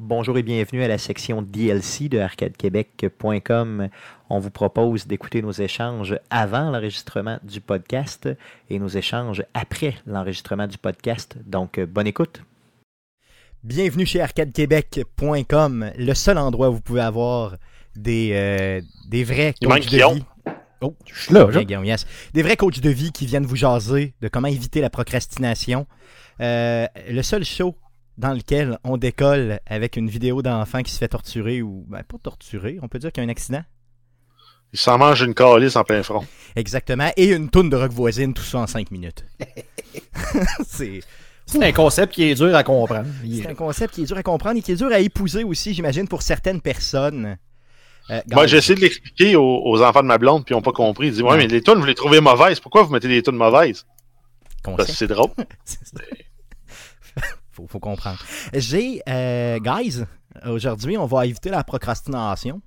Bonjour et bienvenue à la section DLC de arcadequebec.com. On vous propose d'écouter nos échanges avant l'enregistrement du podcast et nos échanges après l'enregistrement du podcast. Donc, bonne écoute. Bienvenue chez arcadequebec.com, le seul endroit où vous pouvez avoir des, euh, des vrais coachs de vie. Oh, Je suis là, yes. Des vrais coachs de vie qui viennent vous jaser de comment éviter la procrastination. Euh, le seul show dans lequel on décolle avec une vidéo d'enfant qui se fait torturer ou ben, pas torturer, on peut dire qu'il y a un accident. Il s'en mange une calice en plein front. Exactement. Et une toune de rock voisine, tout ça en 5 minutes. c'est C'est un concept qui est dur à comprendre. C'est un concept qui est dur à comprendre et qui est dur à épouser aussi, j'imagine, pour certaines personnes. Euh, Moi, j'ai essayé de l'expliquer aux, aux enfants de ma blonde, puis ils n'ont pas compris. Ils disent Ouais, Non. mais les tunes, vous les trouvez mauvaises. Pourquoi vous mettez des tunes mauvaises? Parce que c'est drôle. faut, faut comprendre. J'ai, euh, guys, aujourd'hui, on va éviter la procrastination.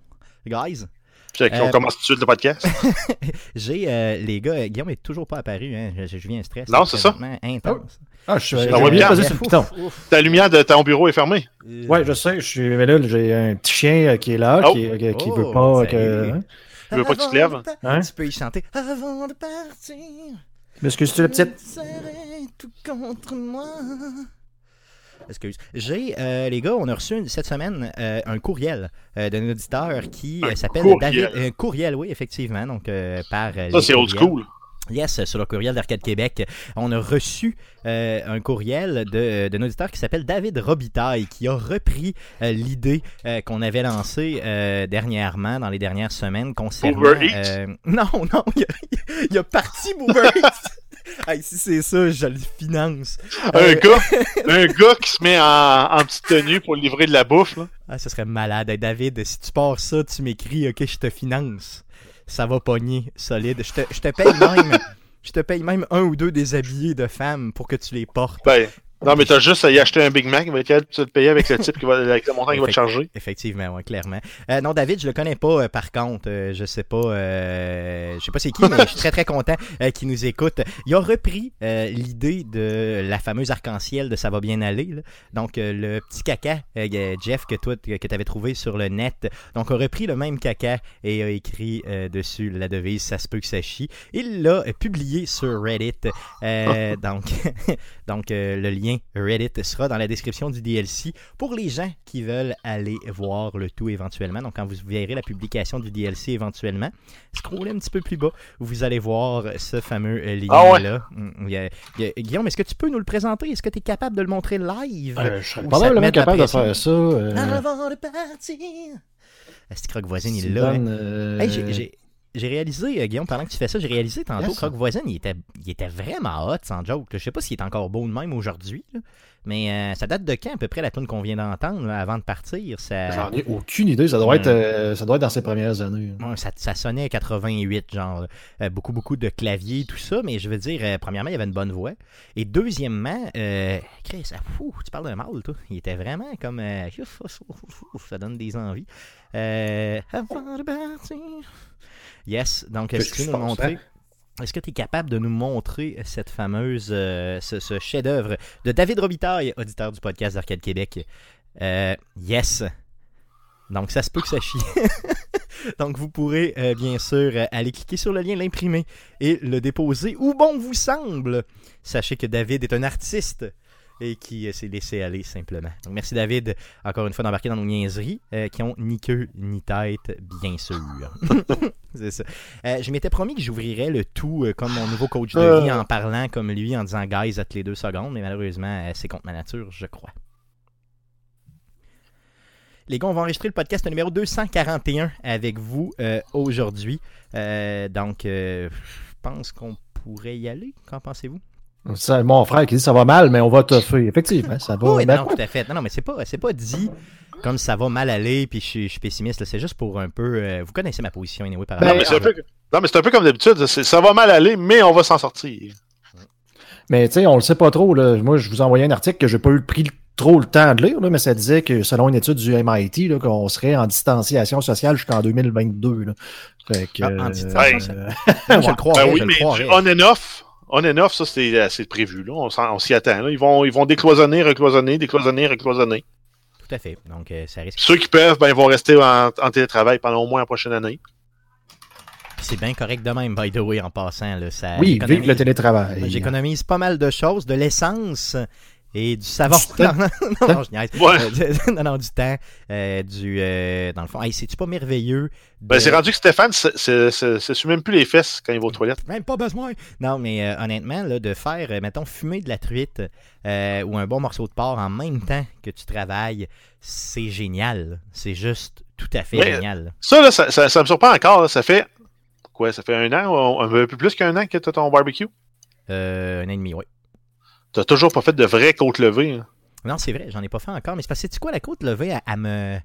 Guys, Puis, on Euh, commence tout de suite le podcast. j'ai, euh, les gars, Guillaume est toujours pas apparu, hein, je, je un stress. Non, c'est ça. Intense. Ah, je suis sur le piton. Ta lumière de ton bureau est fermée. Euh, Ouais, je sais, je suis mais là, j'ai un petit chien qui est là, Oh. qui, qui Oh, veut pas que. salut. hein? Tu veux pas que tu te lèves? Hein? Tu peux y chanter. Avant de partir. M'excuses-tu, la petite? tout contre moi. Excuse. J'ai, euh, les gars, on a reçu une- cette semaine euh, un courriel euh, d'un auditeur qui s'appelle. David. Un courriel, oui, effectivement. Donc, par. Ça, c'est old school. Yes, sur le courriel d'Arcade Québec, on a reçu euh, un courriel de- d'un auditeur qui s'appelle David Robitaille, qui a repris euh, l'idée euh, qu'on avait lancée dernièrement, dans les dernières semaines, concernant... Uber Eats? non, non, il a, il a parti Uber Eats. Hey, si c'est ça, je le finance. Un Euh, gars, un gars qui se met en, en petite tenue pour livrer de la bouffe. Là. Ah, ce serait malade. Hey, David, si tu pars ça, tu m'écris, OK, je te finance. Ça va pogner, solide. Je te, je te paye même... Je te paye même un ou deux déshabillés de femmes pour que tu les portes. Ben, non, mais t'as juste à y acheter un Big Mac. Il va être de payer avec le type qui va, avec le montant qu'il va te charger. Effectivement, ouais, clairement. Euh, non, David, je le connais pas, euh, par contre. Euh, je sais pas. euh, je sais pas c'est qui, mais je suis très très content qu'il nous écoute. Il a repris l'idée de la fameuse arc-en-ciel de Ça va bien aller. là. Donc, le petit caca, Jeff, que toi, que tu avais trouvé sur le net. Donc, a repris le même caca et a écrit dessus la devise Ça se peut que ça chie. Il l'a publié sur Reddit. Euh, donc, donc le lien Reddit sera dans la description du DLC pour les gens qui veulent aller voir le tout éventuellement. Donc, quand vous verrez la publication du DLC éventuellement, scrollez un petit peu plus bas, vous allez voir ce fameux euh, Ah ouais? lien-là. Mm, il y a- il y a- Guillaume, est-ce que tu peux nous le présenter? Est-ce que tu es capable de le montrer live? Euh, je serais probablement la capable de faire ça. euh, Avant de partir. Est-ce que Croque Voisine, il là? hein? euh, Hey, j'ai- réalisé, euh, Guillaume, pendant que tu fais ça, j'ai réalisé tantôt Yes. Croque Voisine, il était, il était vraiment hot, sans joke. Je sais pas s'il est encore beau de même aujourd'hui, mais euh, ça date de quand, à peu près, la tune qu'on vient d'entendre, avant de partir? Ça, J'en ai aucune idée. Ça doit, Hmm. être, euh, ça doit être dans ses premières années. Ouais, ça, ça sonnait 88, genre, euh, beaucoup, beaucoup de claviers, tout ça, mais je veux dire, euh, premièrement, il avait une bonne voix, et deuxièmement, euh, Chris, ah, fou, tu parles d'un mâle, toi, il était vraiment comme, euh, ça donne des envies. Euh. Yes, donc, est-ce que tu peux nous montrer... Est-ce que tu es capable de nous montrer cette fameuse, euh, ce, ce chef-d'œuvre de David Robitaille, auditeur du podcast d'Arcade Québec? Euh, yes. Donc, ça se peut que ça chie. Donc, vous pourrez euh, bien sûr aller cliquer sur le lien, l'imprimer et le déposer où bon vous semble. Sachez que David est un artiste et qui euh, s'est laissé aller simplement. Donc, merci David, encore une fois, d'embarquer dans nos niaiseries euh, qui ont ni queue ni tête, bien sûr. C'est ça. Euh, je m'étais promis que j'ouvrirais le tout comme mon nouveau coach de vie en parlant comme lui, en disant guys, à les deux secondes, mais malheureusement, c'est contre ma nature, je crois. Les gars, on va enregistrer le podcast numéro 241 avec vous aujourd'hui. Donc, je pense qu'on pourrait y aller. Qu'en pensez-vous? C'est mon frère qui dit ça va mal, mais on va toffer. Effectivement, ça va. oui, non, tout à fait. Non, non, mais c'est pas, c'est pas dit comme ça va mal aller, puis je, suis- je suis pessimiste. C'est juste pour un peu. euh, vous connaissez ma position, anyway, par Non, rapport mais c'est à- un peu, non, mais c'est un peu comme d'habitude. Ça va mal aller, mais on va s'en sortir. Mais tu sais, on le sait pas trop. Là. Moi, je vous ai envoyé un article que j'ai pas eu pris trop le temps de lire, là, mais ça disait que selon une étude du MIT, là, qu'on serait en distanciation sociale jusqu'en 2022. Là. Fait que, Ah, en distanciation euh, je le croirais, Ben oui, mais on and off, on and off, ça c'est c'est prévu. Là. On, s'y attend. Là. Ils, vont, ils vont décloisonner, recloisonner, décloisonner, recloisonner. tout à fait. Donc, euh, ça risque. Ceux qui peuvent, ben, ils vont rester en, en télétravail pendant au moins la prochaine année. C'est bien correct de même, by the way, en passant. Là, ça Oui, vive le télétravail. J'économise pas mal de choses, de l'essence et du savon. Du Non, non, non, non, je niaise. Ouais. Euh, du- non, non, du temps, euh, du, euh, dans le fond. Hey, c'est-tu pas merveilleux? Ben, c'est rendu que Stéphane se- se se- se suit même plus les fesses quand il va aux toilettes. Même pas besoin. Non, mais euh, honnêtement, là, de faire, mettons, fumer de la truite euh, ou un bon morceau de porc en même temps que tu travailles, c'est génial. C'est juste tout à fait Mais- génial. Ça, là, ça, ça, ça me surprend encore. là. Ça fait quoi? Ça fait un an, ou un peu plus qu'un an que tu as ton barbecue? Euh, un an et demi, oui. T'as toujours pas fait de vraie côte levée. hein? Non, c'est vrai, j'en ai pas fait encore, mais c'est parce que, tu sais quoi, la côte levée, elle, elle me.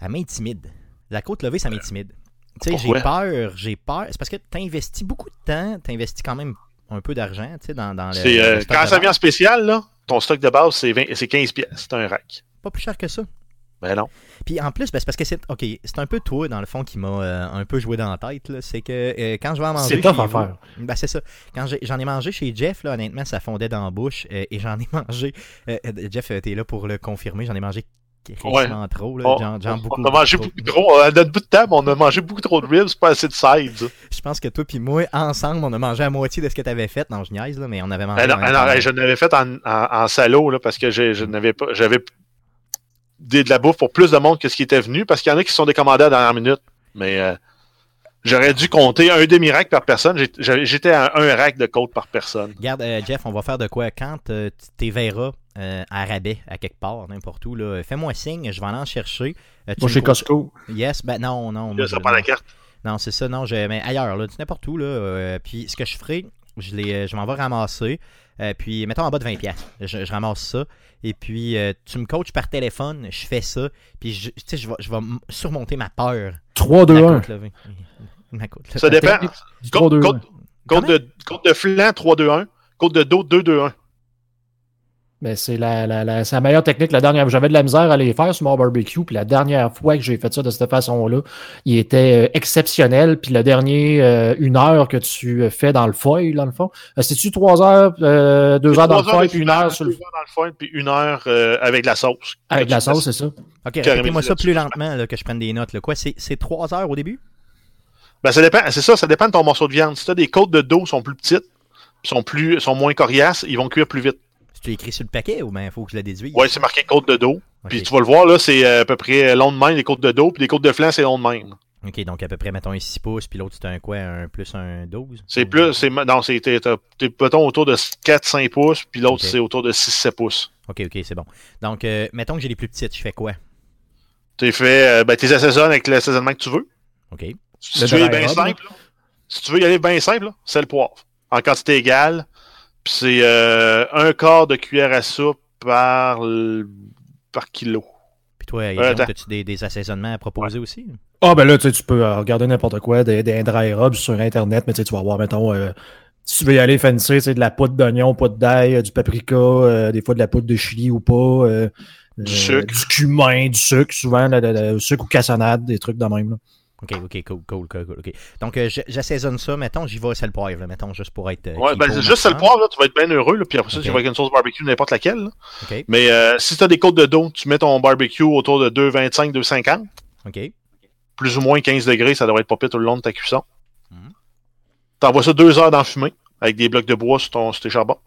Elle m'intimide. La côte levée, ça m'intimide. Tu sais, j'ai peur, j'ai peur. C'est parce que tu investis beaucoup de temps, tu investis quand même un peu d'argent, tu sais, dans, dans le. C'est, euh, le stock quand de ça base. vient en spécial, là, ton stock de base, c'est 20 c'est 15 pièces. C'est un rack. Pas plus cher que ça. Ben non. Puis en plus, ben, c'est parce que c'est. Ok, c'est un peu toi, dans le fond, qui m'a euh, un peu joué dans la tête. là. C'est que euh, quand je vais en manger. C'est tough chez à faire. Ben, c'est ça. Quand j'en ai mangé chez Jeff, là, honnêtement, ça fondait dans la bouche. euh, et j'en ai mangé. Jeff, t'es là pour le confirmer. J'en ai mangé quasiment trop. Là, On, genre, genre on- beaucoup, on a mangé trop. beaucoup trop. À notre bout de table, on a mangé beaucoup trop de ribs, pas assez de sides. Je pense que toi puis moi, ensemble, on a mangé à moitié de ce que t'avais fait. Non, je niaise, là, mais on avait mangé. Ah non, ah non, je l'avais fait en, en, en salaud là, parce que je n'avais pas. Des- de la bouffe pour plus de monde que ce qui était venu, parce qu'il y en a qui se sont décommandés à la dernière minute. Mais euh, j'aurais dû compter un demi-rack par personne. J'étais à un rack de côte par personne. Regarde, euh, Jeff, on va faire de quoi? Quand euh, tu t'es verras euh, à rabais, à quelque part, n'importe où. là, Fais-moi signe, je vais aller en chercher. Euh, tu Moi, chez co- Costco. Yes, ben non, non. Moi, ça je- prend la non. carte? Non, c'est ça, non, je, mais ailleurs, là, n'importe où, là. euh, puis ce que je ferai, je, les, je m'en vais ramasser. Euh, puis, mettons en bas de 20$. piastres. Je, je ramasse ça. Et puis, euh, tu me coaches par téléphone, je fais ça. Puis, je, tu sais, je vais, je vais m- surmonter ma peur. 3, de 2, la 1. côte levée. Ma côte levée. Ça dépend. Du 3, Côte, 2, 1. côte, côte de, côte de flanc, 3-2-1. Côte de dos, 2-2-1. Mais c'est la, la, la, c'est la meilleure technique. La dernière, j'avais de la misère à les faire sur mon barbecue. Puis la dernière fois que j'ai fait ça de cette façon-là, il était euh, exceptionnel. Puis le dernier, euh, une heure que tu euh, fais dans le foil, dans le fond. C'est-tu trois heures, euh, deux heures dans le Trois heures foil, puis une heure sur le dans le foil, puis une heure euh, avec la sauce. avec la tu sauce, c'est ça. Ok, répétez-moi ça plus lentement, là, que je prenne des notes. Là. Quoi, c'est, 3 heures au début? Ben, ça dépend, c'est ça, ça dépend de ton morceau de viande. Si t'as des côtes de dos sont plus petites, sont plus, sont moins coriaces, ils vont cuire plus vite. Tu écris sur le paquet ou bien il faut que je la déduise? Ouais, c'est marqué côte de dos. Puis tu vas le voir, là, c'est euh, à peu près long de même, les côtes de dos, puis les côtes de flanc, c'est long de même. Ok, donc à peu près, mettons, un 6 pouces, puis l'autre, c'est un quoi? Un plus un 12? C'est plus, c'est, non, c'est, t'es, mettons, autour de 4-5 pouces, puis l'autre, c'est autour de 6-7 pouces. Ok, ok, c'est bon. Donc, euh, mettons que j'ai les plus petites, je fais quoi? T'es fait, euh, ben, t'es assaisonnes avec l'assaisonnement que tu veux. Ok. Si Le tu veux y aller dry bien rub, simple, là, si tu veux y aller bien simple, c'est le poivre. En quantité égale. C'est euh, un quart de cuillère à soupe par, par kilo. Puis toi. Guillaume, as-tu des, des assaisonnements à proposer aussi? Ah, ben là, tu sais, tu peux euh, regarder n'importe quoi, des, des dry rubs sur Internet, mais tu sais, tu vas voir, mettons, euh, si tu veux y aller fancy, sais, de la poudre d'oignon, poudre d'ail, euh, du paprika, euh, des fois de la poudre de chili ou pas, euh, Du euh, sucre. du cumin, du sucre, souvent, le, le- le sucre ou cassonade, des trucs de même. Là. Ok, ok, cool, cool, cool, cool. Donc, euh, j'assaisonne ça, mettons, j'y vais sel poivre, là, mettons, juste pour être. euh, Ouais, ben, juste maximum. poivre, là, tu vas être bien heureux. Là, puis après ça, tu vas avec une sauce barbecue, n'importe laquelle. là. Ok, Mais euh, si tu as des côtes de dos, tu mets ton barbecue autour de 2,25, 2,50. ok. Plus ou moins 15 degrés, ça devrait être pas pire tout le long de ta cuisson. Mhm. T'envoies ça deux heures dans fumée avec des blocs de bois sur, ton, sur tes charbons.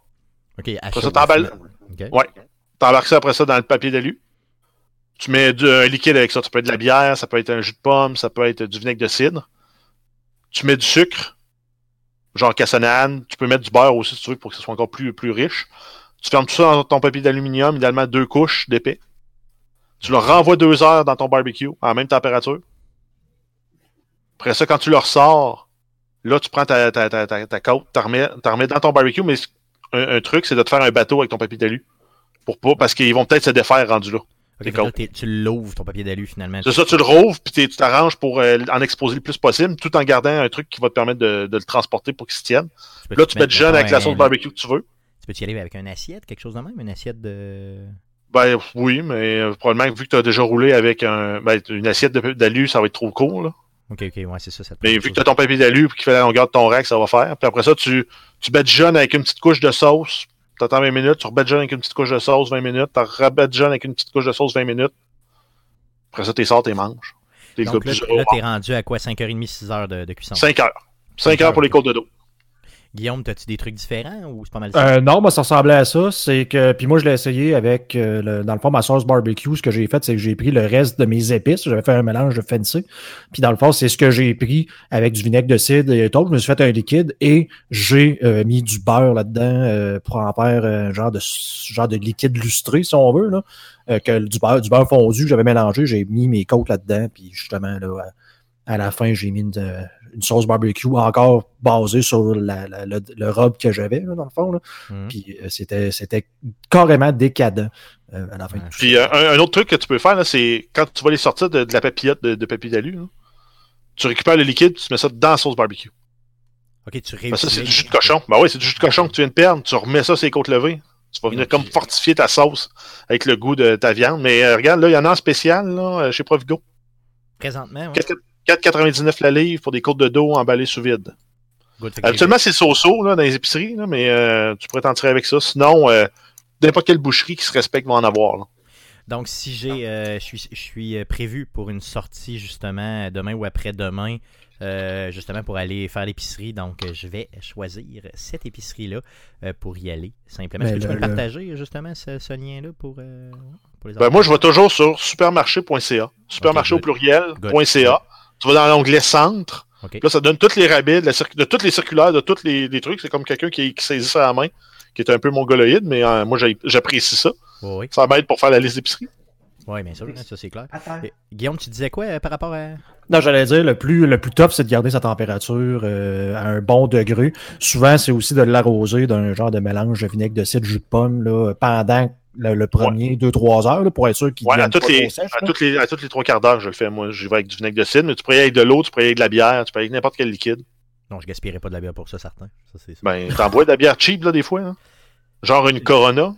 Ok, à Après ça, t'emballes-. Ouais. T'embarques ça après ça dans le papier d'alu. Tu mets un liquide avec ça. Ça peut être de la bière, ça peut être un jus de pomme, ça peut être du vinaigre de cidre. Tu mets du sucre, genre cassonade. Tu peux mettre du beurre aussi si tu veux pour que ce soit encore plus, riche. Tu fermes tout ça dans ton papier d'aluminium, idéalement deux couches d'épais. Tu le renvoies deux heures dans ton barbecue à la même température. Après ça, quand tu le ressors, là, tu prends ta, ta, côte, t'en remets, remets dans ton barbecue, mais un, un truc, c'est de te faire un bateau avec ton papier d'alu. Pour pas, parce qu'ils vont peut-être se défaire rendu là. Tu l'ouvres, ton papier d'alu, finalement. C'est ça, tu le rouvres, puis tu t'arranges pour euh, en exposer le plus possible, tout en gardant un truc qui va te permettre de, de le transporter pour qu'il se tienne. peux Là, tu mets mettre, du jeune avec la sauce barbecue que tu veux. Tu peux y aller avec une assiette, quelque chose de même? Une assiette de. Ben oui, mais euh, probablement que vu que tu as déjà roulé avec un, ben, une assiette d'alu, ça va être trop court. Là. Ok, ok, ouais, c'est ça. ça Mais vu que tu as ton papier d'alu et qui fait la longueur de ton rack, ça va faire. Puis après ça, tu, tu jaune avec une petite couche de sauce, t'attends 20 minutes, tu rebadjonnes avec une petite couche de sauce 20 minutes, tu rebadjonnes avec une petite couche de sauce 20 minutes. Après ça, t'es sors, t'es manges. T'es le Donc gars là, plus là, t'es rendu à quoi 5h30, 6h de, de cuisson? 5 heures. 5 heures pour les côtes de dos. Guillaume, t'as-tu des trucs différents ou c'est pas mal ça? Euh, non, moi, ça ressemblait à ça. C'est que, puis moi, je l'ai essayé avec, euh, le- dans le fond, ma sauce barbecue. Ce que j'ai fait, c'est que j'ai pris le reste de mes épices. J'avais fait un mélange de fancy. Puis dans le fond, c'est ce que j'ai pris avec du vinaigre de cidre et tout. Je me suis fait un liquide et j'ai euh, mis du beurre là-dedans euh, pour en faire un genre de genre de liquide lustré, si on veut. Là. Euh, que du beurre, du beurre fondu j'avais mélangé. J'ai mis mes côtes là-dedans. Puis justement, là, à, la fin, j'ai mis une, euh, une sauce barbecue encore basée sur la, la- le, le robe que j'avais, dans le fond. Là. Mhm. Puis euh, c'était, c'était carrément décadent euh, à la fin. de Ouais. tout Puis ça. un, un autre truc que tu peux faire, là, c'est quand tu vas les sortir de, de la papillote de, de papier d'alu, là, tu récupères le liquide, tu mets ça dans la sauce barbecue. Ok, tu Ben, réussis. ça, c'est du jus de cochon. Ben oui, c'est du jus de cochon que tu viens de perdre. Tu remets ça sur les côtes levées. Tu vas venir comme fortifier ta sauce avec le goût de ta viande. Mais euh, regarde, là, il y en a en spécial là, chez Provigo. Présentement, ouais. 4,99 la livre pour des côtes de dos emballées sous vide. Habituellement, c'est so-so là, dans les épiceries, là, mais euh, tu pourrais t'en tirer avec ça. Sinon, euh, n'importe quelle boucherie qui se respecte va en avoir. là. Donc, si j'ai, euh, je suis, je suis prévu pour une sortie justement demain ou après-demain, euh, justement pour aller faire l'épicerie. Donc, je vais choisir cette épicerie-là euh, pour y aller simplement. Est-ce Mais que tu peux le- partager justement ce, ce lien-là pour, euh, pour les Ben, moi, je vais toujours sur supermarché.ca. Supermarché au pluriel, Good. point .ca. Tu vas dans l'onglet centre. Là, ça donne tous les rabais de, la circu- de toutes les circulaires, de tous les, les trucs. C'est comme quelqu'un qui, qui saisit ça à la main, qui est un peu mongoloïde, mais euh, moi, j'apprécie ça. Oui, oui. Ça m'aide pour faire la liste d'épicerie. Oui, bien sûr, hein, ça c'est clair. Et, Guillaume, tu disais quoi euh, par rapport à. Non, j'allais dire, le plus, le plus top, c'est de garder sa température euh, à un bon degré. Souvent, c'est aussi de l'arroser d'un genre de mélange de vinaigre de cidre, jus de pomme, là, pendant le, le premier 2-3 heures, là, pour être sûr qu'il Ouais, à toutes, pas les, trop sèche, à, toutes les, à toutes les trois quarts d'heure, je le fais. Moi, j'y vais avec du vinaigre de cidre, mais tu pourrais y aller avec de l'eau, tu pourrais y aller avec de la bière, tu peux y aller avec n'importe quel liquide. Non, je gaspillerai pas de la bière pour ça, certain. Ça, c'est sûr. Ben, t'en bois de la bière cheap, là, des fois. hein. Genre une Corona.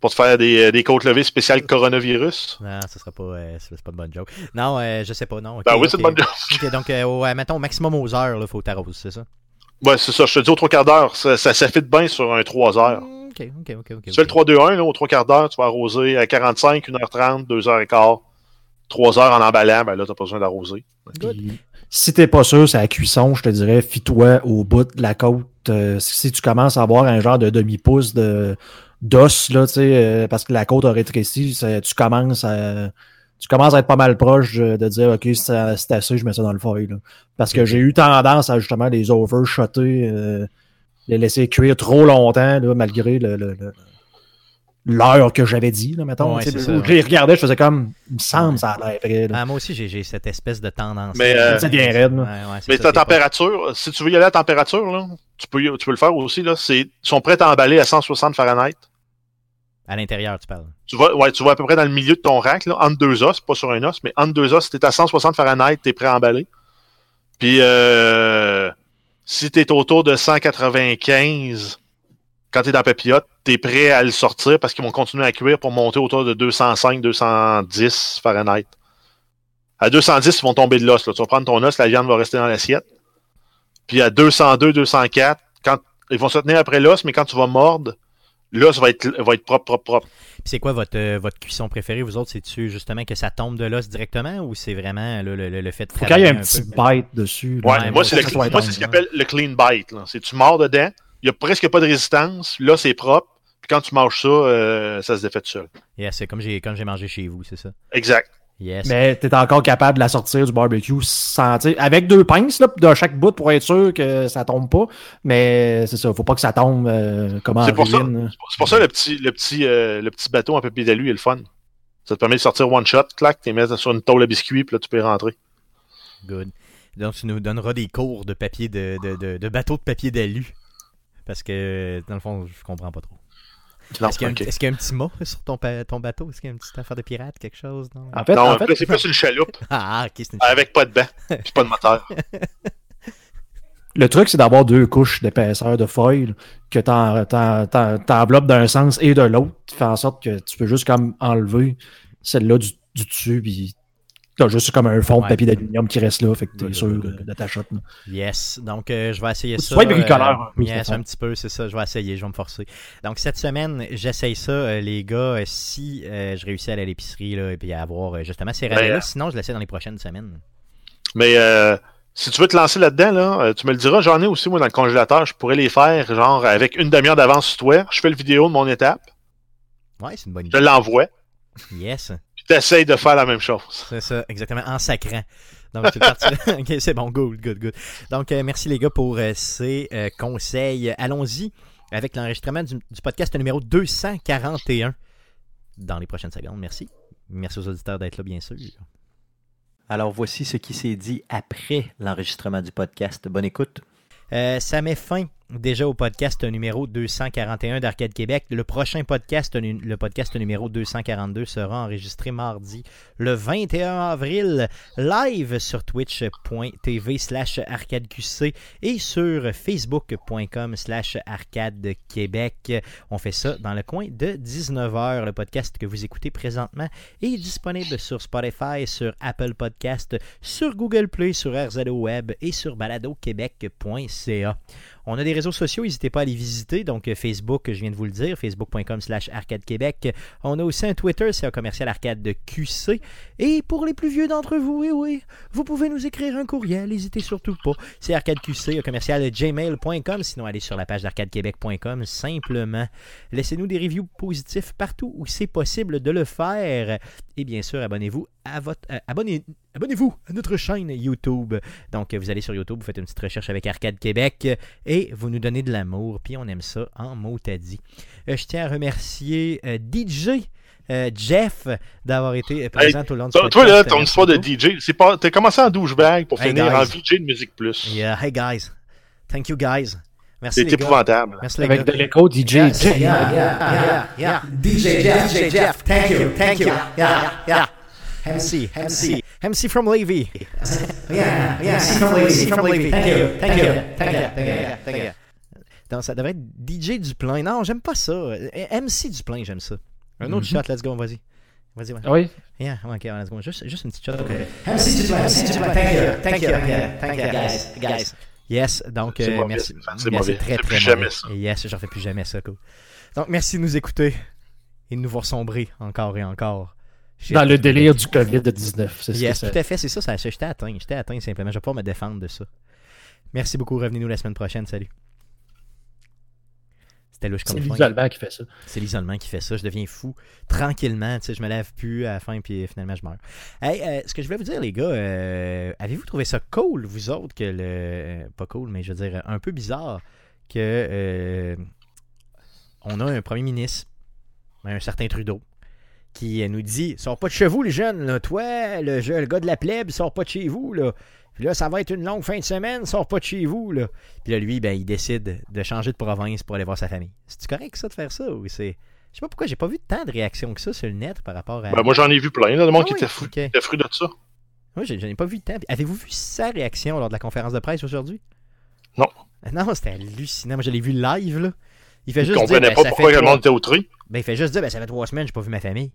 Pour te faire des, des côtes levées spéciales coronavirus. Non, ce sera pas, euh, c'est pas une bonne joke. Non, euh, je sais pas, non. ok, Ben oui, c'est une bonne Ok, donc, euh, au- euh, mettons, au maximum aux heures, il faut t'arroser, c'est ça? Ouais, c'est ça. Je te dis aux trois quarts d'heure. Ça, ça, ça fit bien sur un 3 heures. Ok, ok, ok. ok. Tu fais le 3-2-1, là, aux trois quarts d'heure, tu vas arroser à 45, 1h30, 2h15, 3 heures en emballant, ben là, t'as pas besoin d'arroser. Puis, si t'es pas sûr, c'est la cuisson, je te dirais, fie-toi au bout de la côte. Euh, si tu commences à avoir un genre de demi-pouce de d'os, là, tu sais, euh, parce que la côte a rétréci, tu commences à. Tu commences à être pas mal proche de, de dire OK, c'est c'est assez, je mets ça dans le foil. là. Parce que j'ai eu tendance à justement les overshotter, euh, les laisser cuire trop longtemps, là, malgré le, le- le- l'heure que j'avais dit, là, mettons. Ouais, c'est ça. Je les regardais, je faisais comme, il me semble, ça a l'air vrai. Ah, moi aussi, j'ai j'ai cette espèce de tendance. Mais, euh, Ça devient raide, là. Ouais, ouais, c'est Mais ta c'est pas- température, si tu veux y aller à température, là, tu peux, tu peux le faire aussi, là. C'est, ils sont prêts à emballer à 160 Fahrenheit. À l'intérieur, tu parles. Tu vas, ouais, tu vas à peu près dans le milieu de ton rack, là, entre deux os, pas sur un os, mais entre deux os, si t'es à 160 Fahrenheit, t'es prêt à emballer. Puis, euh, si t'es autour de 195, quand t'es dans la papillote, t'es prêt à le sortir parce qu'ils vont continuer à cuire pour monter autour de 205, 210 Fahrenheit. À 210, ils vont tomber de l'os. Tu vas prendre ton os, la viande va rester dans l'assiette. Puis à 202, 204, quand, ils vont se tenir après l'os, mais quand tu vas mordre, l'os va être, va être propre, propre, propre. Puis c'est quoi votre, euh, votre cuisson préférée, vous autres? C'est-tu justement que ça tombe de l'os directement ou c'est vraiment là, le, le, le fait de Faut qu'il y ait travailler un petit peu? bite dessus. là. Ouais, moi, c'est ça ce qu'on appelle le clean bite. là. C'est tu mords dedans, il y a presque pas de résistance, là, c'est propre, puis quand tu manges ça, euh, ça se défait tout seul. Yes, c'est comme j'ai comme j'ai mangé chez vous, c'est ça? Exact. Yes. Mais t'es encore capable de la sortir du barbecue sans, tu sais, avec deux pinces là, de chaque bout pour être sûr que ça tombe pas. Mais c'est ça, faut pas que ça tombe euh, comme en C'est pour ça. C'est pour ça le petit, le petit, euh, le petit bateau en papier d'alu est le fun. Ça te permet de sortir one shot, clac, tu mets sur une tôle à biscuits, puis là, tu peux y rentrer. Good. Donc, tu nous donneras des cours de papier de, de, de, de bateau de papier d'alu. Parce que, dans le fond, je comprends pas trop. Est-ce qu'il y, a un- y a petit mot sur ton, ton bateau? Est-ce qu'il y a une petite affaire de pirate, quelque chose? Non, En fait, non, en fait, c'est plus une chaloupe Ah, ok, c'est une avec pas de banc, puis pas de moteur. le truc, c'est d'avoir deux couches d'épaisseur de foil que t'en- t'en- t'en- t'enveloppes d'un sens et de l'autre, qui fait en sorte que tu peux juste comme enlever celle-là du, du dessus, puis T'as juste comme un fond de Ouais. papier d'aluminium qui reste là, fait que t'es sûr good, good. de ta shot. là. Yes. Donc, euh, je vais essayer ça. sois bricoleur, euh, yes, un petit peu, c'est ça. Je vais essayer, je vais me forcer. Donc, cette semaine, j'essaye ça, euh, les gars, euh, si euh, je réussis à aller à l'épicerie là, et puis à avoir euh, justement ces Ben, euh, Sinon, je l'essaie dans les prochaines semaines. Mais euh, si tu veux te lancer là-dedans, là, tu me le diras. J'en ai aussi, moi, dans le congélateur. Je pourrais les faire, genre, avec une demi-heure d'avance sur toi. Je fais le vidéo de mon étape. Ouais, c'est une bonne Je idée. l'envoie. Yes. T'essayes de faire la même chose. C'est ça, exactement, en sacrant. Donc, c'est parti. ok, c'est bon, good, good, good. Donc, euh, merci les gars pour euh, ces euh, conseils. Allons-y avec l'enregistrement du, du podcast numéro 241 dans les prochaines secondes. Merci. Merci aux auditeurs d'être là, bien sûr. Alors voici ce qui s'est dit après l'enregistrement du podcast. Bonne écoute. Euh, ça met fin déjà au podcast numéro 241 d'Arcade Québec. Le prochain podcast, le podcast numéro 242, sera enregistré mardi le 21 avril, live sur twitch.tv slash arcadeqc et sur facebook.com slash arcade québec. On fait ça dans le coin de 19h. Le podcast que vous écoutez présentement est disponible sur Spotify, sur Apple Podcast, sur Google Play, sur RZO Web et sur baladoquebec.ca. On a des réseaux sociaux, n'hésitez pas à les visiter. Donc, euh, Facebook, je viens de vous le dire, facebook.com slash arcade québec. On a aussi un Twitter, c'est un commercial arcade de QC. Et pour les plus vieux d'entre vous, oui, oui, vous pouvez nous écrire un courriel, n'hésitez surtout pas. C'est arcadeqc, un commercial gmail.com. Sinon, allez sur la page d'arcadequebec.com simplement. Laissez-nous des reviews positifs partout où c'est possible de le faire. Et bien sûr, abonnez-vous à votre. euh, abonnez, abonnez-vous à notre chaîne YouTube. Donc, vous allez sur YouTube, vous faites une petite recherche avec Arcade Québec et vous nous donnez de l'amour, puis on aime ça en mot à dit. Euh, je tiens à remercier euh, DJ. euh, Jeff d'avoir été présent tout le long Toi, podcast. toi, là, ton histoire de. DJ, c'est pas, t'as commencé en douchebag pour Hey, finir en. VJ de Musique Plus. Yeah, hey guys. Thank you guys. Merci C'est les gars. épouvantable. Merci les Avec gars. de l'écho, DJ. Yeah, yeah, yeah, yeah, yeah. DJ Jeff, DJ Jeff, thank you, thank you. Yeah, yeah. MC, MC, MC from Levy. Yeah, yeah, MC from Levy, MC from Levy. Thank you, thank you, thank you, thank you, thank you. Donc, ça devrait être DJ Duplain. Non, j'aime pas ça. MC Duplain, j'aime ça. Un autre shot, let's go, vas-y. Vas-y, ouais. Ah Oui. Yeah, ok, let's go. Juste, juste une petite shot. MC Duplain, MC Duplain, thank you, thank you, thank you, guys, guys. Yes, donc euh, merci. C'est mauvais. très Fais très plus jamais ça. Yes, je refais plus jamais ça, cool. Donc merci de nous écouter et de nous voir sombrer encore et encore. Dans le délire du COVID-19. C'est c'est. tout à fait, c'est ça, ça j'étais atteint, j'étais atteint simplement, je vais pas me défendre de ça. Merci beaucoup, revenez-nous la semaine prochaine, salut. C'était louche C'est comme fin. l'isolement qui fait ça. C'est l'isolement qui fait ça. Je deviens fou tranquillement. Tu sais, je me lève plus à la fin, puis finalement, je meurs. Hey, euh, ce que je voulais vous dire, les gars, euh, avez-vous trouvé ça cool, vous autres, que le. pas cool, mais je veux dire, un peu bizarre que. euh, on a un premier ministre, un certain Trudeau, qui nous dit Sors pas de chez vous, les jeunes, là. Toi, le, je- le gars de la plèbe, sors pas de chez vous, là. Puis là, ça va être une longue fin de semaine, sors pas de chez vous, là. Puis là, lui, ben, il décide de changer de province pour aller voir sa famille. C'est-tu correct, ça, de faire ça? Ou c'est. Je sais pas pourquoi j'ai pas vu tant de réactions que ça sur le net par rapport à. Ben, moi, j'en ai vu plein, là, de monde Ah qui oui, était fou, ok. qui était fru de ça. Moi, j'ai- j'en ai pas vu tant. Avez-vous vu sa réaction lors de la conférence de presse aujourd'hui? Non. Non, c'était hallucinant. Moi, je l'ai vu live, là. Il fait Je juste dire. comprenais Ben, pas ça pourquoi fait le trois- monde était au tri. Ben, il fait juste dire, ben, ça fait trois semaines, j'ai pas vu ma famille.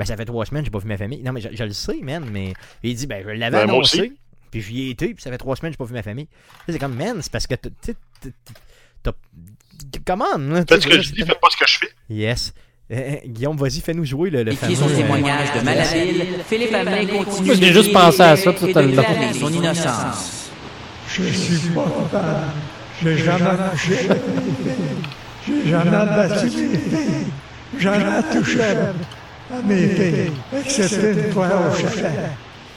Ben, ça fait trois semaines, j'ai pas vu ma famille. Non, mais je, je le sais, man, mais il dit, ben, je l'avais Ben, annoncé, puis j'y ai été, puis ça fait trois semaines, j'ai pas vu ma famille. C'est comme, man, c'est parce que, t'as- tu sais, t'as- comment, sais, ce que je dis, faites pas ce que je fais. Yes. Euh, euh, Guillaume, vas-y, fais-nous jouer le, le Et qui fameux... son euh, témoignage de Malhabile, Philippe Hamelin continue Moi, j'ai juste pensé à les ça tout à de l'heure. son innocence. Je suis pas coupable. J'ai jamais touché. J'ai jamais battu mes filles. Jamais touché Excepté une fois au chalet.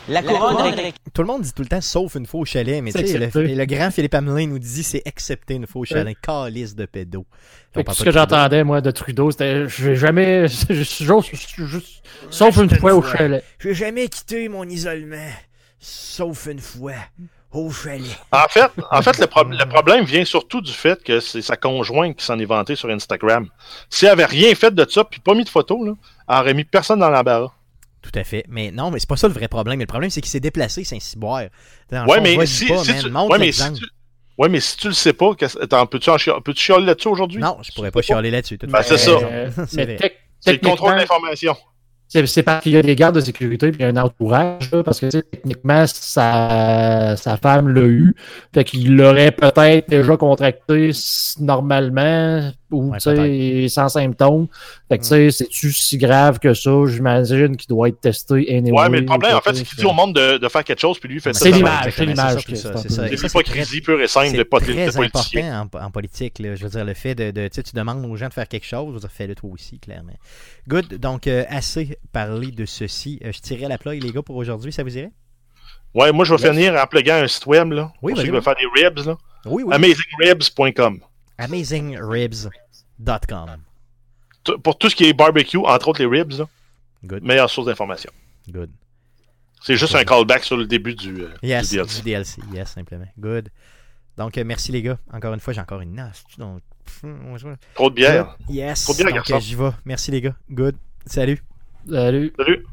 La couronne Tout le monde dit tout le temps sauf une fois au chalet, mais tu sais, le, le grand Philippe Hamelin nous dit c'est excepté une fois au chalet, calice de pédo. Tout ce que j'entendais, moi, de Trudeau, c'était j'ai jamais. juste- juste- juste- Sauf une fois au chalet. J'ai jamais quitté mon isolement, sauf une fois au chalet. En fait, en fait le, pro- le problème vient surtout du fait que c'est sa conjointe qui s'en est vantée sur Instagram. Si elle avait rien fait de ça, puis pas mis de photo, là, aurait mis personne dans l'embarras. Tout à fait. Mais non, mais c'est pas ça le vrai problème. Le problème, c'est qu'il s'est déplacé, Ouais, fond, mais si, pas, si man. tu, ouais, mais si tu, ouais, mais si tu le sais pas, attends, peux-tu en chialer là-dessus aujourd'hui? Non, je pourrais pas chialer là-dessus. Ben, c'est ça. Euh, C'est mais C'est le contrôle d'information. C'est parce qu'il y a des gardes de sécurité et un entourage, là, parce que techniquement, sa, sa femme l'a eu. Fait qu'il l'aurait peut-être déjà contracté normalement ou Ouais, tu sais, sans symptômes. Fait que tu sais, c'est-tu si grave que ça? J'imagine qu'il doit être testé anyway. Ouais, mais le problème, en fait, c'est qu'il dit au monde de, de faire quelque chose, puis lui, il fait ça. C'est l'image, c'est l'image surtout que ça, c'est l'hypocrisie pure et simple de, C'est très important en, en politique. Là. Je veux dire, le fait de, de tu sais, tu demandes aux gens de faire quelque chose, fais-le toi aussi, clairement. Good. Donc, euh, assez parlé de ceci. Euh, je tirais la plug, les gars, pour aujourd'hui. Ça vous irait? Ouais, moi, je vais Yes. finir en pluguant un site web, là. Oui, pour ceux qui veulent faire des ribs, là. Oui, oui. AmazingRibs.com. AmazingRibs.com. T- Pour tout ce qui est barbecue, entre autres les ribs, là, Good. meilleure source d'information. Good. C'est juste un callback sur le début du, euh, Yes, du DLC. du DLC. Yes, simplement. Good. Donc, euh, merci les gars. Encore une fois, j'ai encore une nasse. Donc, Trop de bière. Yes. Trop bien, Donc, garçon. euh, j'y vais. Merci les gars. Good. Salut. Salut. Salut.